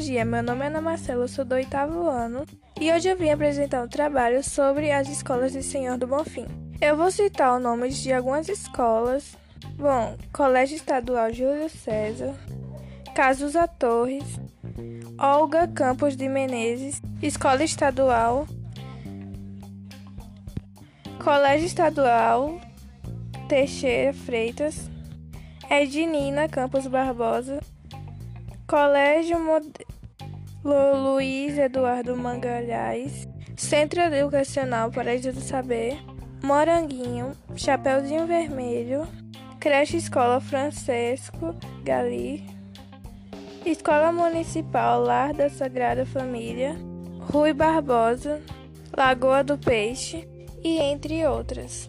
dia, meu nome é Ana Marcela, sou do oitavo ano e hoje eu vim apresentar um trabalho sobre as escolas de Senhor do Bonfim. Eu vou citar os nomes de algumas escolas. Bom, Colégio Estadual Júlio César, Casusa Torres, Olga Campos de Menezes, Escola Estadual, Colégio Estadual Teixeira Freitas, Ednina Campos Barbosa, Colégio Mod... Luiz Eduardo Mangalhães, Centro Educacional Paraíso do Saber, Moranguinho, Chapeuzinho Vermelho, Creche Escola Francesco Gali, Escola Municipal Lar da Sagrada Família, Rui Barbosa, Lagoa do Peixe e entre outras.